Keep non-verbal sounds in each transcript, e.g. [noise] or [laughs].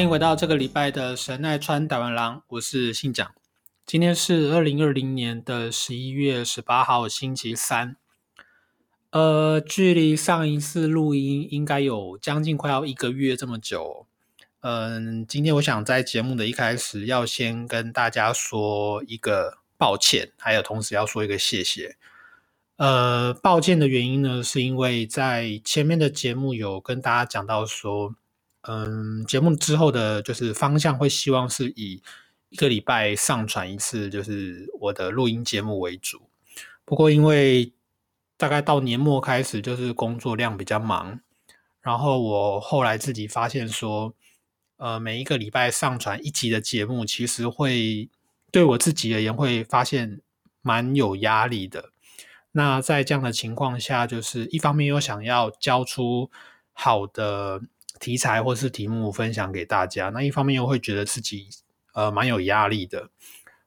欢迎回到这个礼拜的神奈川台湾郎，我是信长。今天是二零二零年的十一月十八号，星期三。呃，距离上一次录音应该有将近快要一个月这么久。嗯，今天我想在节目的一开始要先跟大家说一个抱歉，还有同时要说一个谢谢。呃，抱歉的原因呢，是因为在前面的节目有跟大家讲到说。嗯，节目之后的就是方向会希望是以一个礼拜上传一次，就是我的录音节目为主。不过因为大概到年末开始，就是工作量比较忙，然后我后来自己发现说，呃，每一个礼拜上传一集的节目，其实会对我自己而言会发现蛮有压力的。那在这样的情况下，就是一方面又想要交出好的。题材或是题目分享给大家，那一方面又会觉得自己呃蛮有压力的，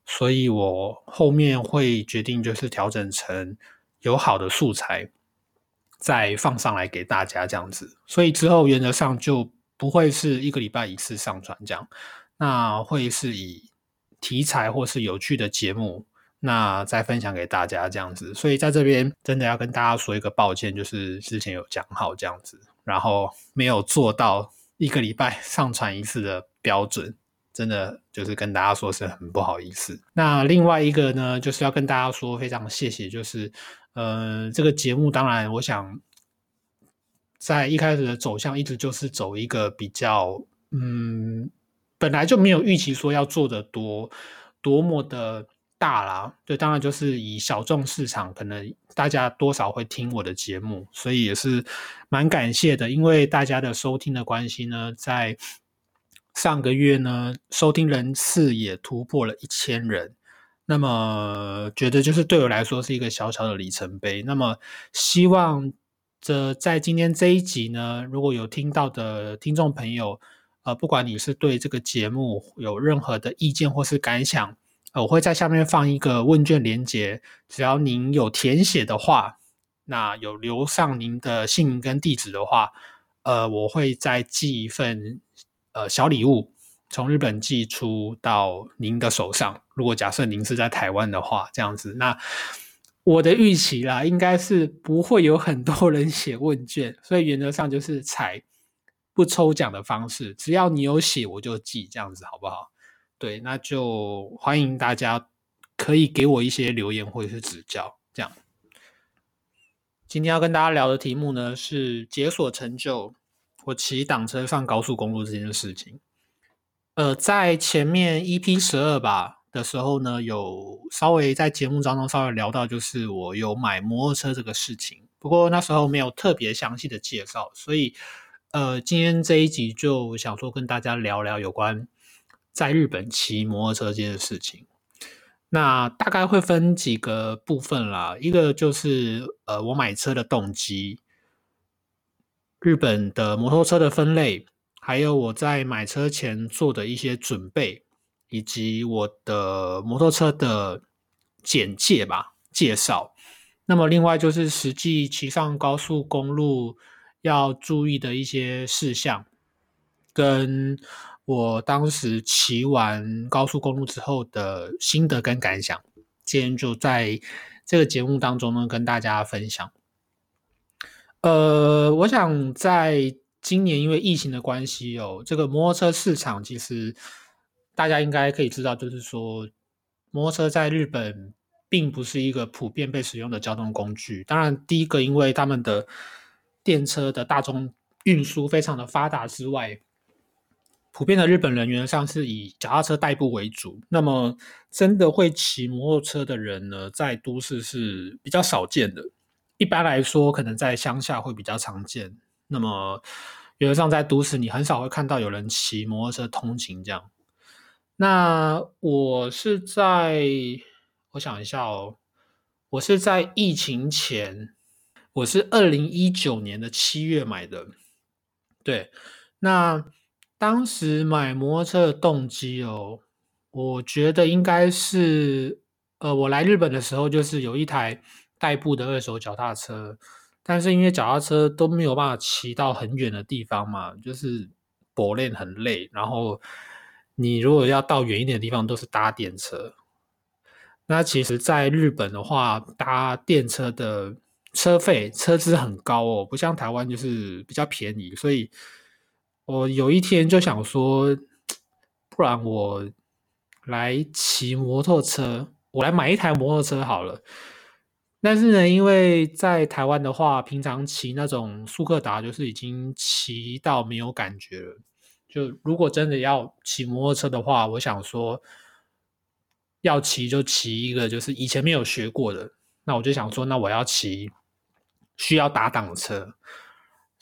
所以我后面会决定就是调整成有好的素材再放上来给大家这样子，所以之后原则上就不会是一个礼拜一次上传这样，那会是以题材或是有趣的节目那再分享给大家这样子，所以在这边真的要跟大家说一个抱歉，就是之前有讲好这样子。然后没有做到一个礼拜 [laughs] 上传一次的标准，真的就是跟大家说是很不好意思。那另外一个呢，就是要跟大家说非常谢谢，就是呃，这个节目当然我想在一开始的走向一直就是走一个比较嗯，本来就没有预期说要做的多多么的。大啦，对，当然就是以小众市场，可能大家多少会听我的节目，所以也是蛮感谢的。因为大家的收听的关系呢，在上个月呢，收听人次也突破了一千人。那么，觉得就是对我来说是一个小小的里程碑。那么，希望这在今天这一集呢，如果有听到的听众朋友，呃，不管你是对这个节目有任何的意见或是感想。我会在下面放一个问卷连接，只要您有填写的话，那有留上您的姓名跟地址的话，呃，我会再寄一份呃小礼物，从日本寄出到您的手上。如果假设您是在台湾的话，这样子，那我的预期啦，应该是不会有很多人写问卷，所以原则上就是采不抽奖的方式，只要你有写，我就寄，这样子好不好？对，那就欢迎大家可以给我一些留言或者是指教。这样，今天要跟大家聊的题目呢是解锁成就我骑挡车上高速公路这件事情。呃，在前面 EP 十二吧的时候呢，有稍微在节目当中稍微聊到，就是我有买摩托车这个事情。不过那时候没有特别详细的介绍，所以呃，今天这一集就想说跟大家聊聊有关。在日本骑摩托车这件事情，那大概会分几个部分啦。一个就是呃，我买车的动机，日本的摩托车的分类，还有我在买车前做的一些准备，以及我的摩托车的简介吧，介绍。那么另外就是实际骑上高速公路要注意的一些事项，跟。我当时骑完高速公路之后的心得跟感想，今天就在这个节目当中呢跟大家分享。呃，我想在今年因为疫情的关系哦，这个摩托车市场其实大家应该可以知道，就是说摩托车在日本并不是一个普遍被使用的交通工具。当然，第一个因为他们的电车的大众运输非常的发达之外，普遍的日本人原上是以脚踏车代步为主。那么，真的会骑摩托车的人呢，在都市是比较少见的。一般来说，可能在乡下会比较常见。那么，原则上在都市，你很少会看到有人骑摩托车通勤这样。那我是在，我想一下哦，我是在疫情前，我是二零一九年的七月买的。对，那当时买摩托车的动机哦，我觉得应该是，呃，我来日本的时候就是有一台代步的二手脚踏车，但是因为脚踏车都没有办法骑到很远的地方嘛，就是柏练很累，然后。你如果要到远一点的地方，都是搭电车。那其实，在日本的话，搭电车的车费车资很高哦，不像台湾就是比较便宜。所以我有一天就想说，不然我来骑摩托车，我来买一台摩托车好了。但是呢，因为在台湾的话，平常骑那种速克达，就是已经骑到没有感觉了。就如果真的要骑摩托车的话，我想说，要骑就骑一个就是以前没有学过的。那我就想说，那我要骑需要打档车，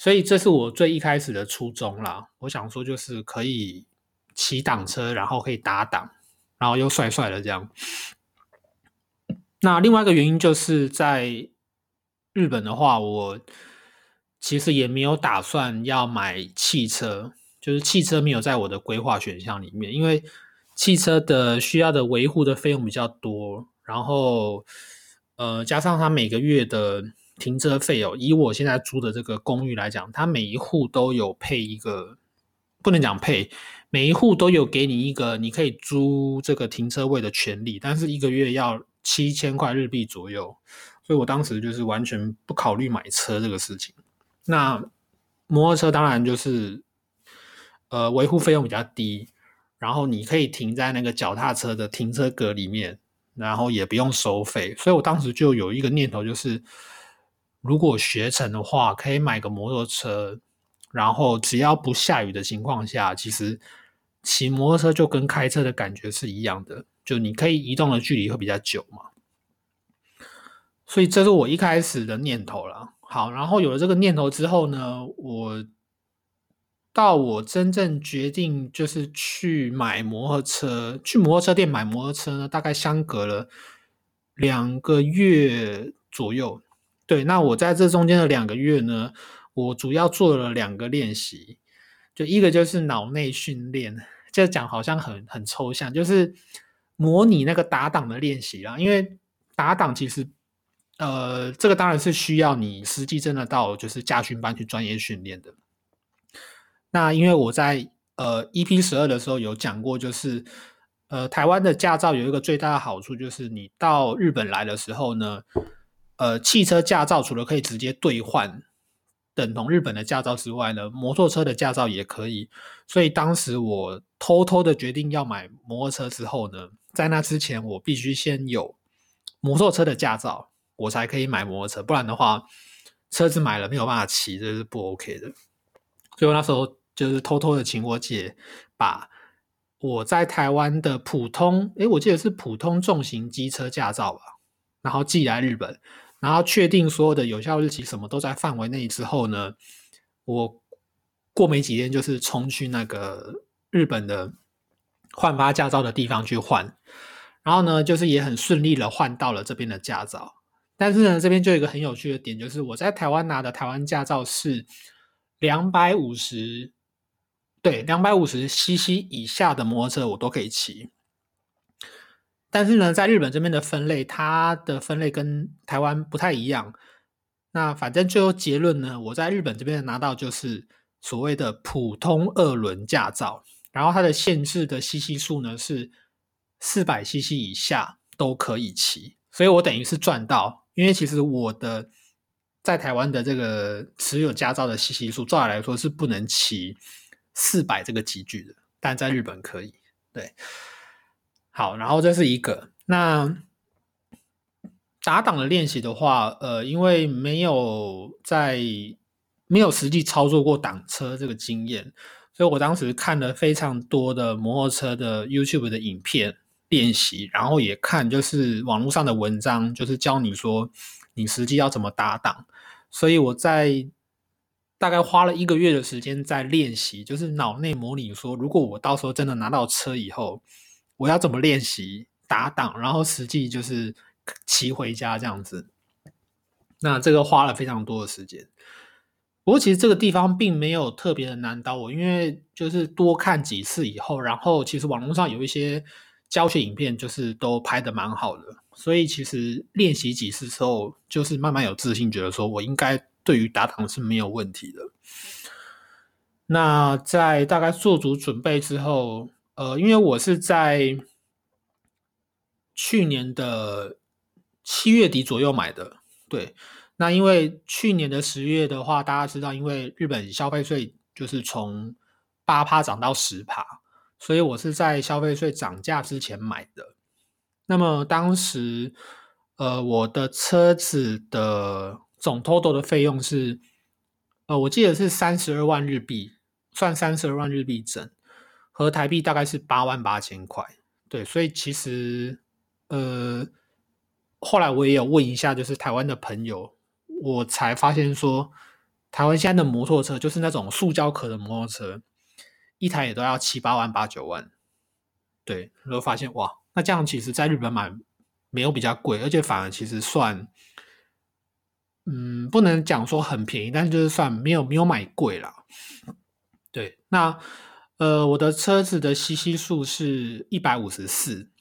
所以这是我最一开始的初衷啦。我想说，就是可以骑挡车，然后可以打档，然后又帅帅的这样。那另外一个原因就是在日本的话，我其实也没有打算要买汽车。就是汽车没有在我的规划选项里面，因为汽车的需要的维护的费用比较多，然后呃加上它每个月的停车费哦，以我现在租的这个公寓来讲，它每一户都有配一个，不能讲配，每一户都有给你一个你可以租这个停车位的权利，但是一个月要七千块日币左右，所以我当时就是完全不考虑买车这个事情。那摩托车当然就是。呃，维护费用比较低，然后你可以停在那个脚踏车的停车格里面，然后也不用收费，所以我当时就有一个念头，就是如果学成的话，可以买个摩托车，然后只要不下雨的情况下，其实骑摩托车就跟开车的感觉是一样的，就你可以移动的距离会比较久嘛。所以这是我一开始的念头了。好，然后有了这个念头之后呢，我。到我真正决定就是去买摩托车，去摩托车店买摩托车呢，大概相隔了两个月左右。对，那我在这中间的两个月呢，我主要做了两个练习，就一个就是脑内训练，这讲好像很很抽象，就是模拟那个打档的练习啦。因为打档其实，呃，这个当然是需要你实际真的到就是驾训班去专业训练的。那因为我在呃 EP 十二的时候有讲过，就是呃台湾的驾照有一个最大的好处，就是你到日本来的时候呢，呃汽车驾照除了可以直接兑换等同日本的驾照之外呢，摩托车的驾照也可以。所以当时我偷偷的决定要买摩托车之后呢，在那之前我必须先有摩托车的驾照，我才可以买摩托车，不然的话车子买了没有办法骑，这是不 OK 的。所以那时候。就是偷偷的请我姐把我在台湾的普通，诶，我记得是普通重型机车驾照吧，然后寄来日本，然后确定所有的有效日期什么都在范围内之后呢，我过没几天就是冲去那个日本的换发驾照的地方去换，然后呢，就是也很顺利的换到了这边的驾照，但是呢，这边就有一个很有趣的点，就是我在台湾拿的台湾驾照是两百五十。对，两百五十 CC 以下的摩托车我都可以骑，但是呢，在日本这边的分类，它的分类跟台湾不太一样。那反正最后结论呢，我在日本这边拿到就是所谓的普通二轮驾照，然后它的限制的 CC 数呢是四百 CC 以下都可以骑，所以我等于是赚到，因为其实我的在台湾的这个持有驾照的 CC 数，照理来说是不能骑。四百这个级距的，但在日本可以。对，好，然后这是一个。那打档的练习的话，呃，因为没有在没有实际操作过挡车这个经验，所以我当时看了非常多的摩托车的 YouTube 的影片练习，然后也看就是网络上的文章，就是教你说你实际要怎么打挡。所以我在大概花了一个月的时间在练习，就是脑内模拟说，如果我到时候真的拿到车以后，我要怎么练习打挡，然后实际就是骑回家这样子。那这个花了非常多的时间。不过其实这个地方并没有特别的难倒我，因为就是多看几次以后，然后其实网络上有一些教学影片，就是都拍的蛮好的，所以其实练习几次之后，就是慢慢有自信，觉得说我应该对于打挡是没有问题的。那在大概做足准备之后，呃，因为我是在去年的七月底左右买的，对。那因为去年的十月的话，大家知道，因为日本消费税就是从八趴涨到十趴，所以我是在消费税涨价之前买的。那么当时，呃，我的车子的总 total 的费用是，呃，我记得是三十二万日币，算三十二万日币整，和台币大概是八万八千块。对，所以其实，呃，后来我也有问一下，就是台湾的朋友。我才发现说，台湾现在的摩托车就是那种塑胶壳的摩托车，一台也都要七八万、八九万。对，然后发现哇，那这样其实在日本买没有比较贵，而且反而其实算，嗯，不能讲说很便宜，但是就是算没有没有买贵啦。对，那呃，我的车子的 CC 数是一百五十四，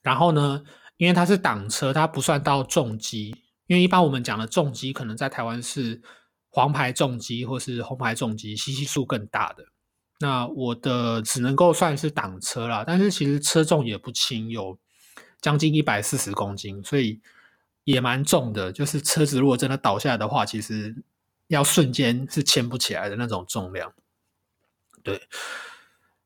然后呢，因为它是挡车，它不算到重机。因为一般我们讲的重机，可能在台湾是黄牌重机或是红牌重机，CC 数更大的。那我的只能够算是挡车啦，但是其实车重也不轻，有将近一百四十公斤，所以也蛮重的。就是车子如果真的倒下来的话，其实要瞬间是牵不起来的那种重量。对，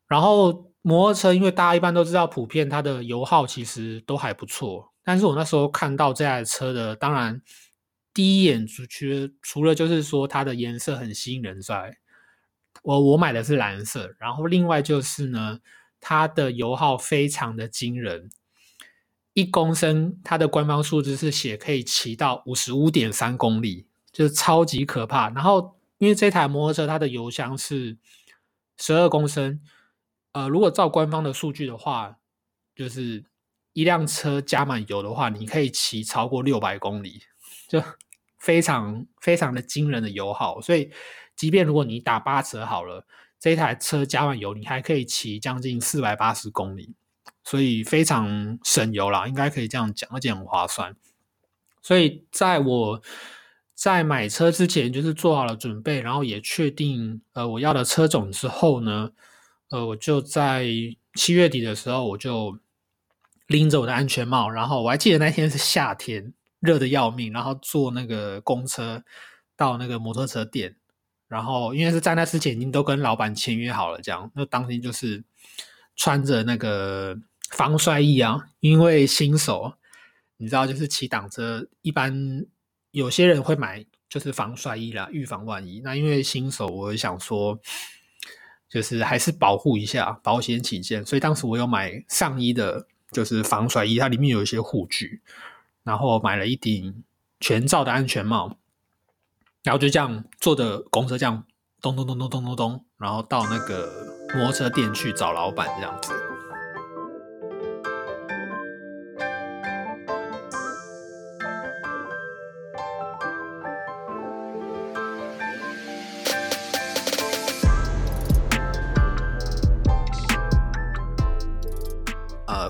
然后摩托车，因为大家一般都知道，普遍它的油耗其实都还不错。但是我那时候看到这台车的，当然第一眼除除了就是说它的颜色很吸引人之外，我我买的是蓝色，然后另外就是呢，它的油耗非常的惊人，一公升它的官方数字是写可以骑到五十五点三公里，就是超级可怕。然后因为这台摩托车它的油箱是十二公升，呃，如果照官方的数据的话，就是。一辆车加满油的话，你可以骑超过六百公里，就 [laughs] 非常非常的惊人的油耗。所以，即便如果你打八折好了，这台车加满油，你还可以骑将近四百八十公里，所以非常省油啦，应该可以这样讲，而且很划算。所以，在我在买车之前，就是做好了准备，然后也确定呃我要的车种之后呢，呃，我就在七月底的时候我就。拎着我的安全帽，然后我还记得那天是夏天，热的要命，然后坐那个公车到那个摩托车店，然后因为是在那之前已经都跟老板签约好了，这样，那当天就是穿着那个防摔衣啊，因为新手，你知道，就是骑挡车，一般有些人会买就是防摔衣啦，预防万一。那因为新手，我想说，就是还是保护一下，保险起见，所以当时我有买上衣的。就是防摔衣，它里面有一些护具，然后买了一顶全罩的安全帽，然后就这样坐着公车这样咚咚咚咚咚咚咚，然后到那个摩托车店去找老板这样子。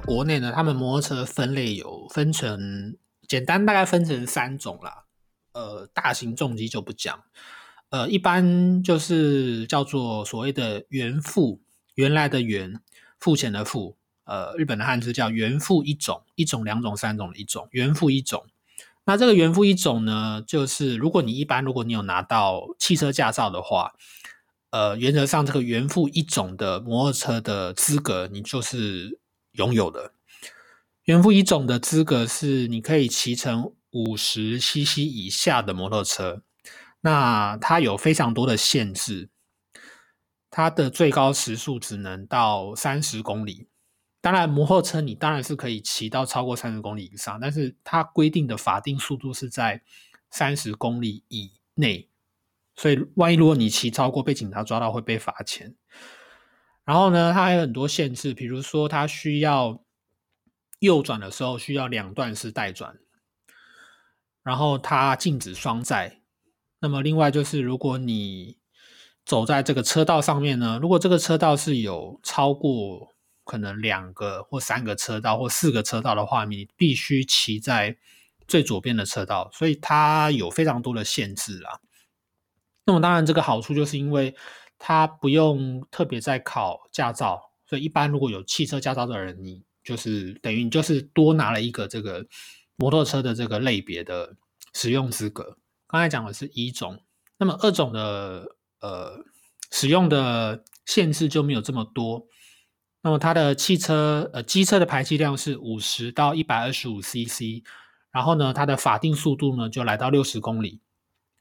国内呢，他们摩托车分类有分成，简单大概分成三种啦。呃，大型重机就不讲，呃，一般就是叫做所谓的原付，原来的原，付钱的付，呃，日本的汉字叫原付一种，一种、两种、三种的一种，原付一种。那这个原付一种呢，就是如果你一般如果你有拿到汽车驾照的话，呃，原则上这个原付一种的摩托车的资格，你就是。拥有的原付一种的资格是，你可以骑乘五十 CC 以下的摩托车。那它有非常多的限制，它的最高时速只能到三十公里。当然，摩托车你当然是可以骑到超过三十公里以上，但是它规定的法定速度是在三十公里以内。所以，万一如果你骑超过，被警察抓到会被罚钱。然后呢，它还有很多限制，比如说它需要右转的时候需要两段式带转，然后它禁止双载。那么，另外就是如果你走在这个车道上面呢，如果这个车道是有超过。可能两个或三个车道或四个车道的话，你必须骑在最左边的车道，所以它有非常多的限制啦。那么当然，这个好处就是因为他不用特别在考驾照，所以一般如果有汽车驾照的人，你就是等于你就是多拿了一个这个摩托车的这个类别的使用资格。刚才讲的是一种，那么二种的呃使用的限制就没有这么多。那么它的汽车呃机车的排气量是五十到一百二十五 CC，然后呢，它的法定速度呢就来到六十公里，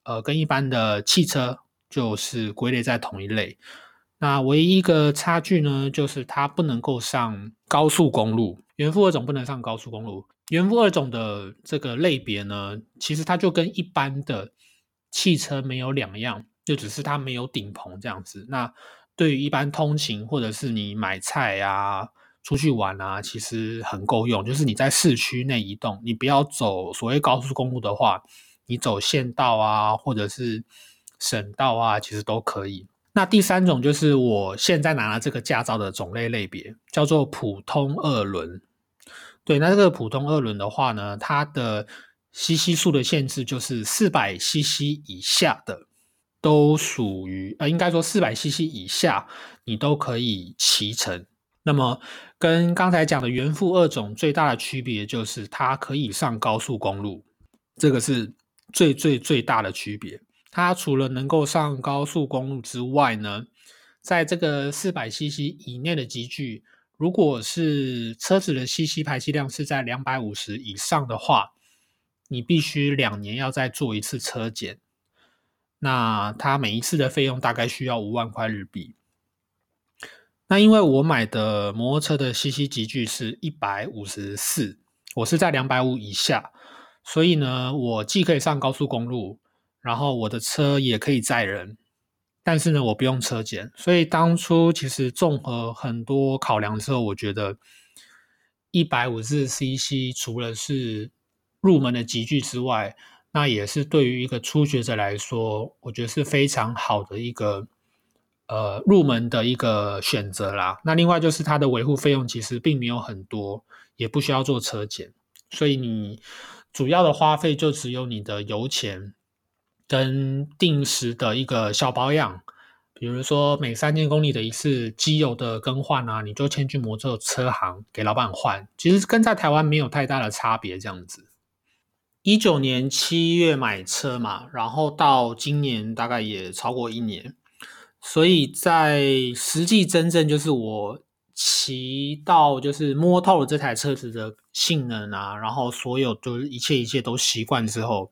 呃，跟一般的汽车就是归类在同一类。那唯一一个差距呢，就是它不能够上高速公路，原副二种不能上高速公路。原副二种的这个类别呢，其实它就跟一般的汽车没有两样，就只是它没有顶棚这样子。那对于一般通勤或者是你买菜啊、出去玩啊，其实很够用。就是你在市区内移动，你不要走所谓高速公路的话，你走县道啊，或者是省道啊，其实都可以。那第三种就是我现在拿了这个驾照的种类类别，叫做普通二轮。对，那这个普通二轮的话呢，它的 CC 数的限制就是四百 CC 以下的。都属于呃，应该说四百 CC 以下，你都可以骑乘。那么跟刚才讲的原副二种最大的区别就是它可以上高速公路，这个是最最最大的区别。它除了能够上高速公路之外呢，在这个四百 CC 以内的集具，如果是车子的 CC 排气量是在两百五十以上的话，你必须两年要再做一次车检。那它每一次的费用大概需要五万块日币。那因为我买的摩托车的 CC 级距是一百五十四，我是在两百五以下，所以呢，我既可以上高速公路，然后我的车也可以载人，但是呢，我不用车检。所以当初其实综合很多考量之后，我觉得一百五十 cc 除了是入门的级距之外，那也是对于一个初学者来说，我觉得是非常好的一个呃入门的一个选择啦。那另外就是它的维护费用其实并没有很多，也不需要做车检，所以你主要的花费就只有你的油钱跟定时的一个小保养，比如说每三千公里的一次机油的更换啊，你就先去摩托车行给老板换，其实跟在台湾没有太大的差别，这样子。一九年七月买车嘛，然后到今年大概也超过一年，所以在实际真正就是我骑到就是摸透了这台车子的性能啊，然后所有就是一切一切都习惯之后，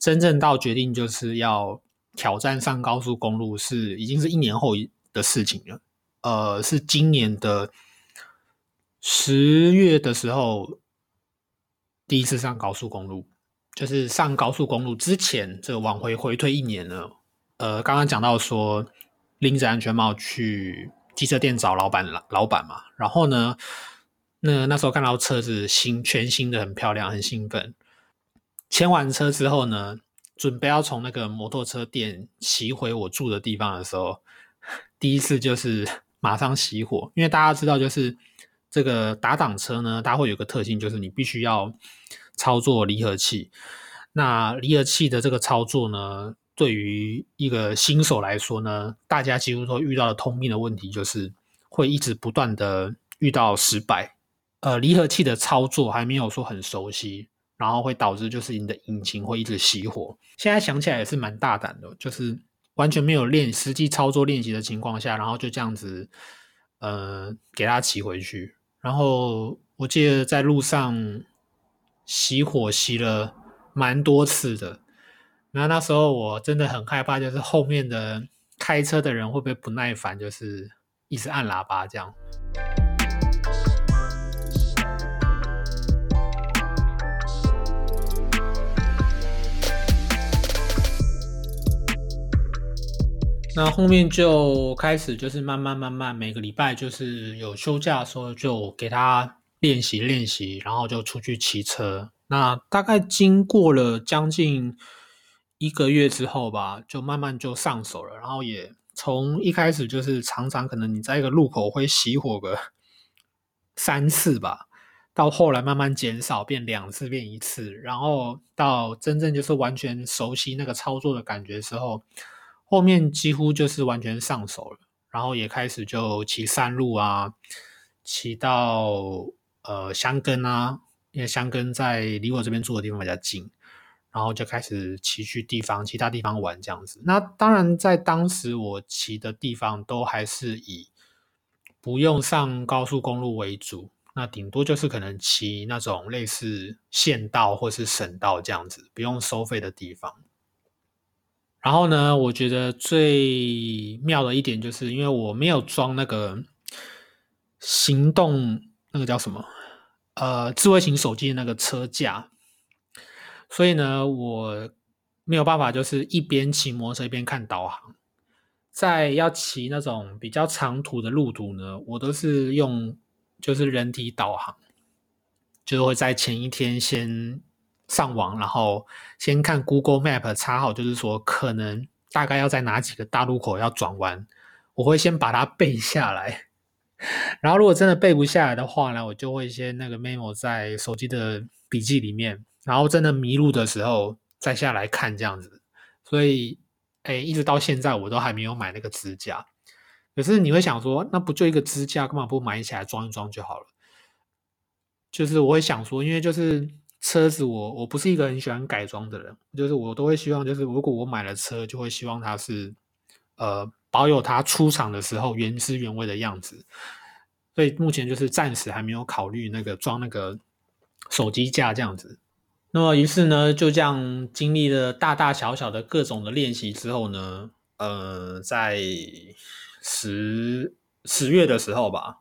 真正到决定就是要挑战上高速公路，是已经是一年后的事情了。呃，是今年的十月的时候第一次上高速公路。就是上高速公路之前，这往回回退一年了。呃，刚刚讲到说拎着安全帽去机车店找老板老老板嘛，然后呢，那那时候看到车子新全新的很漂亮，很兴奋。签完车之后呢，准备要从那个摩托车店骑回我住的地方的时候，第一次就是马上熄火，因为大家知道，就是这个打挡车呢，它会有个特性，就是你必须要。操作离合器，那离合器的这个操作呢，对于一个新手来说呢，大家几乎都遇到的通病的问题就是会一直不断的遇到失败。呃，离合器的操作还没有说很熟悉，然后会导致就是你的引擎会一直熄火。现在想起来也是蛮大胆的，就是完全没有练实际操作练习的情况下，然后就这样子，呃，给它骑回去。然后我记得在路上。熄火熄了蛮多次的，那那时候我真的很害怕，就是后面的开车的人会不会不耐烦，就是一直按喇叭这样。那后面就开始就是慢慢慢慢，每个礼拜就是有休假的时候就给他练习练习，然后就出去骑车。那大概经过了将近一个月之后吧，就慢慢就上手了。然后也从一开始就是常常可能你在一个路口会熄火个三次吧，到后来慢慢减少，变两次变一次，然后到真正就是完全熟悉那个操作的感觉时候。后面几乎就是完全上手了，然后也开始就骑山路啊，骑到呃香根啊，因为香根在离我这边住的地方比较近，然后就开始骑去地方其他地方玩这样子。那当然在当时我骑的地方都还是以不用上高速公路为主，那顶多就是可能骑那种类似县道或是省道这样子，不用收费的地方。然后呢，我觉得最妙的一点就是，因为我没有装那个行动那个叫什么呃智慧型手机的那个车架，所以呢，我没有办法就是一边骑摩托车一边看导航。在要骑那种比较长途的路途呢，我都是用就是人体导航，就会在前一天先。上网，然后先看 Google Map 查好，就是说可能大概要在哪几个大路口要转弯，我会先把它背下来。[laughs] 然后如果真的背不下来的话呢，我就会先那个 memo 在手机的笔记里面，然后真的迷路的时候再下来看这样子。所以，哎，一直到现在我都还没有买那个支架。可是你会想说，那不就一个支架，干嘛不买起来装一装就好了？就是我会想说，因为就是。车子我我不是一个很喜欢改装的人，就是我都会希望，就是如果我买了车，就会希望它是呃保有它出厂的时候原汁原味的样子。所以目前就是暂时还没有考虑那个装那个手机架这样子。那么于是呢，就这样经历了大大小小的各种的练习之后呢，呃，在十十月的时候吧，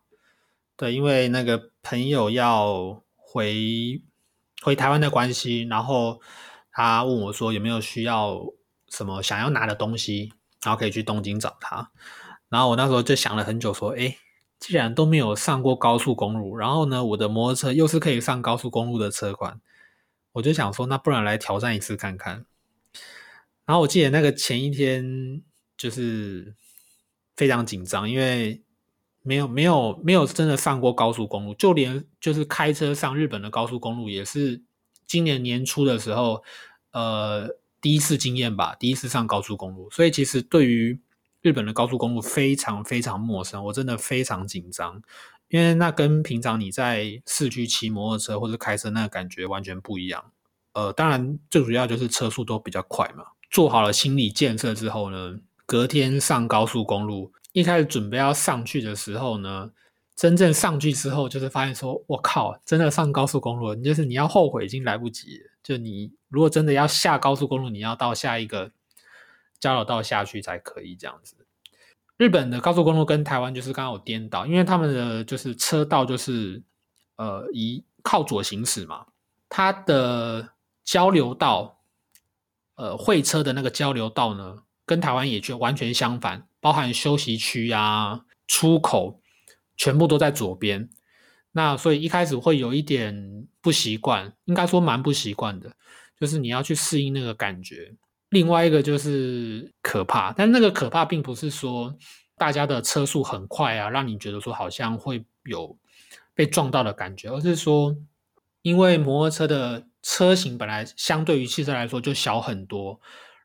对，因为那个朋友要回。回台湾的关系，然后他问我说有没有需要什么想要拿的东西，然后可以去东京找他。然后我那时候就想了很久，说：哎，既然都没有上过高速公路，然后呢，我的摩托车又是可以上高速公路的车款，我就想说，那不然来挑战一次看看。然后我记得那个前一天就是非常紧张，因为。没有没有没有真的上过高速公路，就连就是开车上日本的高速公路，也是今年年初的时候，呃，第一次经验吧，第一次上高速公路，所以其实对于日本的高速公路非常非常陌生，我真的非常紧张，因为那跟平常你在市区骑摩托车或者开车那个感觉完全不一样。呃，当然最主要就是车速都比较快嘛。做好了心理建设之后呢，隔天上高速公路。一开始准备要上去的时候呢，真正上去之后，就是发现说，我靠，真的上高速公路，就是你要后悔已经来不及。就你如果真的要下高速公路，你要到下一个交流道下去才可以这样子。日本的高速公路跟台湾就是刚好颠倒，因为他们的就是车道就是呃以靠左行驶嘛，它的交流道，呃会车的那个交流道呢，跟台湾也就完全相反。包含休息区啊、出口，全部都在左边。那所以一开始会有一点不习惯，应该说蛮不习惯的，就是你要去适应那个感觉。另外一个就是可怕，但那个可怕并不是说大家的车速很快啊，让你觉得说好像会有被撞到的感觉，而是说，因为摩托车的车型本来相对于汽车来说就小很多，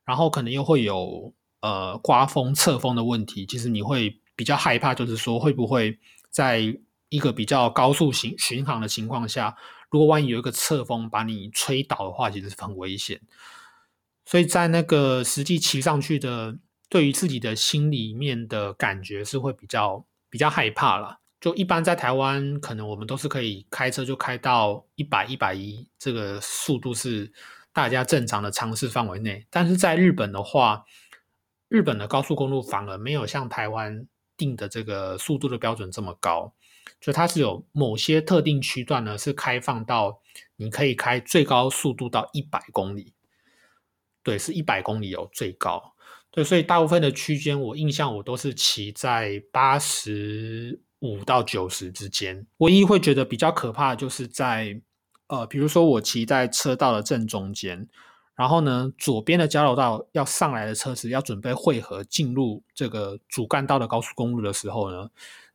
然后可能又会有。呃，刮风、侧风的问题，其实你会比较害怕，就是说会不会在一个比较高速行巡航的情况下，如果万一有一个侧风把你吹倒的话，其实是很危险。所以在那个实际骑上去的，对于自己的心里面的感觉是会比较比较害怕了。就一般在台湾，可能我们都是可以开车就开到一百、一百一，这个速度是大家正常的尝试范围内。但是在日本的话，日本的高速公路反而没有像台湾定的这个速度的标准这么高，就它是有某些特定区段呢是开放到你可以开最高速度到一百公里，对，是一百公里哦，最高。对，所以大部分的区间我印象我都是骑在八十五到九十之间，唯一会觉得比较可怕的就是在呃，比如说我骑在车道的正中间。然后呢，左边的交流道要上来的车子要准备汇合进入这个主干道的高速公路的时候呢，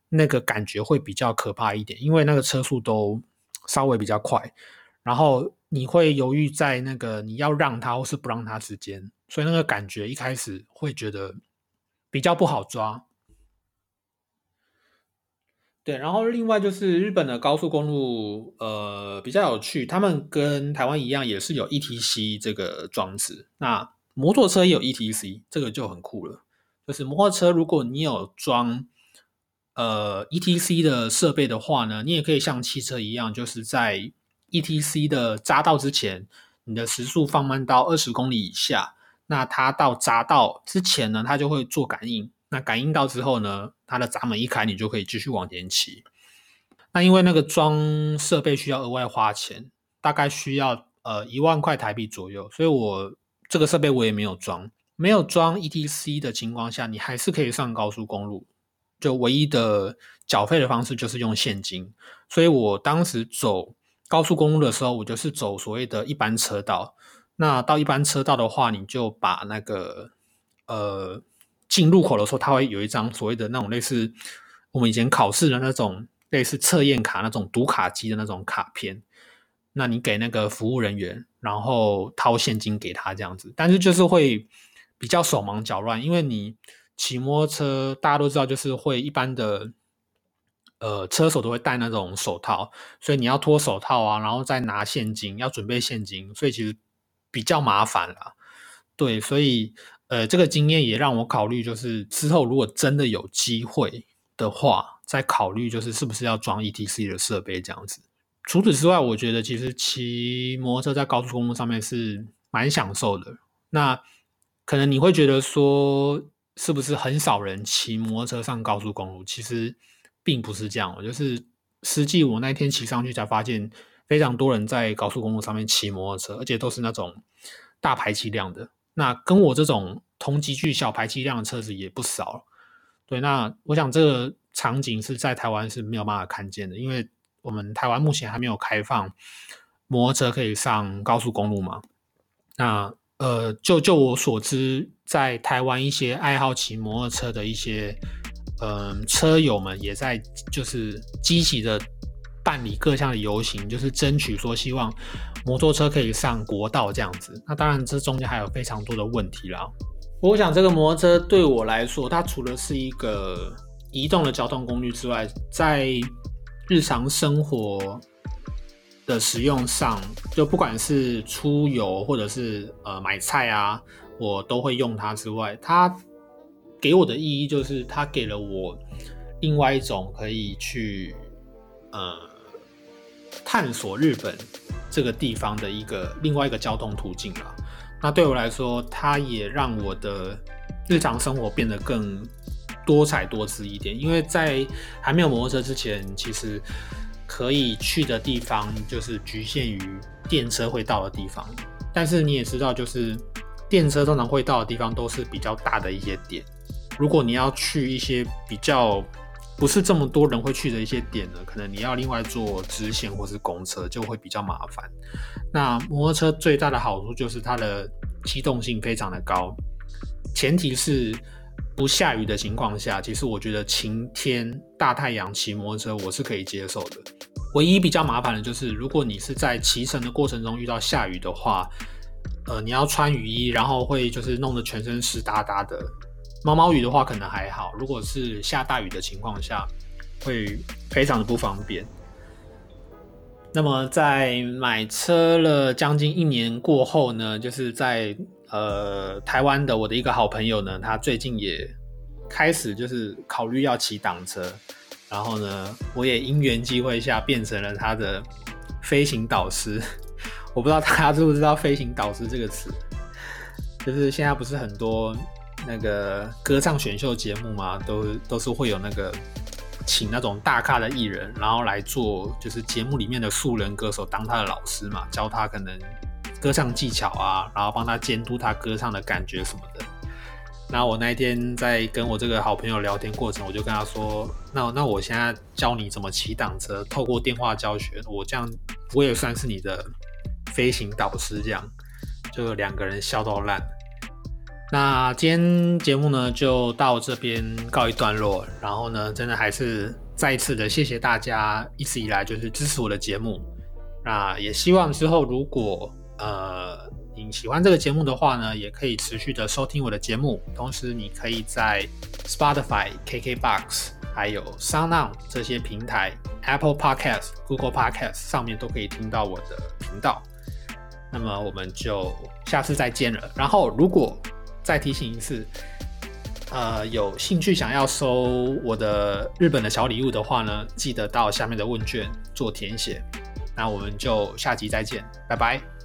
那个感觉会比较可怕一点，因为那个车速都稍微比较快，然后你会犹豫在那个你要让他或是不让他之间，所以那个感觉一开始会觉得比较不好抓。对，然后另外就是日本的高速公路，呃，比较有趣，他们跟台湾一样，也是有 ETC 这个装置。那摩托车也有 ETC，这个就很酷了。就是摩托车，如果你有装呃 ETC 的设备的话呢，你也可以像汽车一样，就是在 ETC 的匝道之前，你的时速放慢到二十公里以下，那它到匝道之前呢，它就会做感应。那感应到之后呢，它的闸门一开，你就可以继续往前骑。那因为那个装设备需要额外花钱，大概需要呃一万块台币左右，所以我这个设备我也没有装。没有装 ETC 的情况下，你还是可以上高速公路。就唯一的缴费的方式就是用现金。所以我当时走高速公路的时候，我就是走所谓的一般车道。那到一般车道的话，你就把那个呃。进入口的时候，它会有一张所谓的那种类似我们以前考试的那种类似测验卡那种读卡机的那种卡片。那你给那个服务人员，然后掏现金给他这样子，但是就是会比较手忙脚乱，因为你骑摩托车，大家都知道就是会一般的呃车手都会戴那种手套，所以你要脱手套啊，然后再拿现金，要准备现金，所以其实比较麻烦了。对，所以。呃，这个经验也让我考虑，就是之后如果真的有机会的话，再考虑就是是不是要装 ETC 的设备这样子。除此之外，我觉得其实骑摩托车在高速公路上面是蛮享受的。那可能你会觉得说，是不是很少人骑摩托车上高速公路？其实并不是这样，我就是实际我那天骑上去才发现，非常多人在高速公路上面骑摩托车，而且都是那种大排气量的。那跟我这种同级距小排气量的车子也不少，对。那我想这个场景是在台湾是没有办法看见的，因为我们台湾目前还没有开放摩托车可以上高速公路嘛。那呃，就就我所知，在台湾一些爱好骑摩托车的一些嗯车友们也在就是积极的。办理各项的游行，就是争取说希望摩托车可以上国道这样子。那当然，这中间还有非常多的问题啦。我想，这个摩托车对我来说，它除了是一个移动的交通工具之外，在日常生活的使用上，就不管是出游或者是呃买菜啊，我都会用它之外，它给我的意义就是它给了我另外一种可以去呃。探索日本这个地方的一个另外一个交通途径了。那对我来说，它也让我的日常生活变得更多彩多姿一点。因为在还没有摩托车之前，其实可以去的地方就是局限于电车会到的地方。但是你也知道，就是电车通常会到的地方都是比较大的一些点。如果你要去一些比较不是这么多人会去的一些点呢，可能你要另外坐支线或是公车，就会比较麻烦。那摩托车最大的好处就是它的机动性非常的高，前提是不下雨的情况下，其实我觉得晴天大太阳骑摩托车我是可以接受的。唯一比较麻烦的就是，如果你是在骑乘的过程中遇到下雨的话，呃，你要穿雨衣，然后会就是弄得全身湿哒哒的。毛毛雨的话可能还好，如果是下大雨的情况下，会非常的不方便。那么在买车了将近一年过后呢，就是在呃台湾的我的一个好朋友呢，他最近也开始就是考虑要骑挡车，然后呢，我也因缘机会下变成了他的飞行导师。[laughs] 我不知道大家知不知道“飞行导师”这个词，就是现在不是很多那个歌唱选秀节目嘛，都都是会有那个请那种大咖的艺人，然后来做就是节目里面的素人歌手当他的老师嘛，教他可能歌唱技巧啊，然后帮他监督他歌唱的感觉什么的。那我那一天在跟我这个好朋友聊天过程，我就跟他说：“那那我现在教你怎么骑挡车，透过电话教学，我这样我也算是你的飞行导师，这样就两个人笑到烂。”那今天节目呢就到这边告一段落，然后呢，真的还是再一次的谢谢大家一直以来就是支持我的节目。那也希望之后如果呃。你喜欢这个节目的话呢，也可以持续的收听我的节目。同时，你可以在 Spotify、KKBox 还有 SoundOn 这些平台，Apple Podcast、Google Podcast 上面都可以听到我的频道。那么，我们就下次再见了。然后，如果再提醒一次，呃，有兴趣想要收我的日本的小礼物的话呢，记得到下面的问卷做填写。那我们就下集再见，拜拜。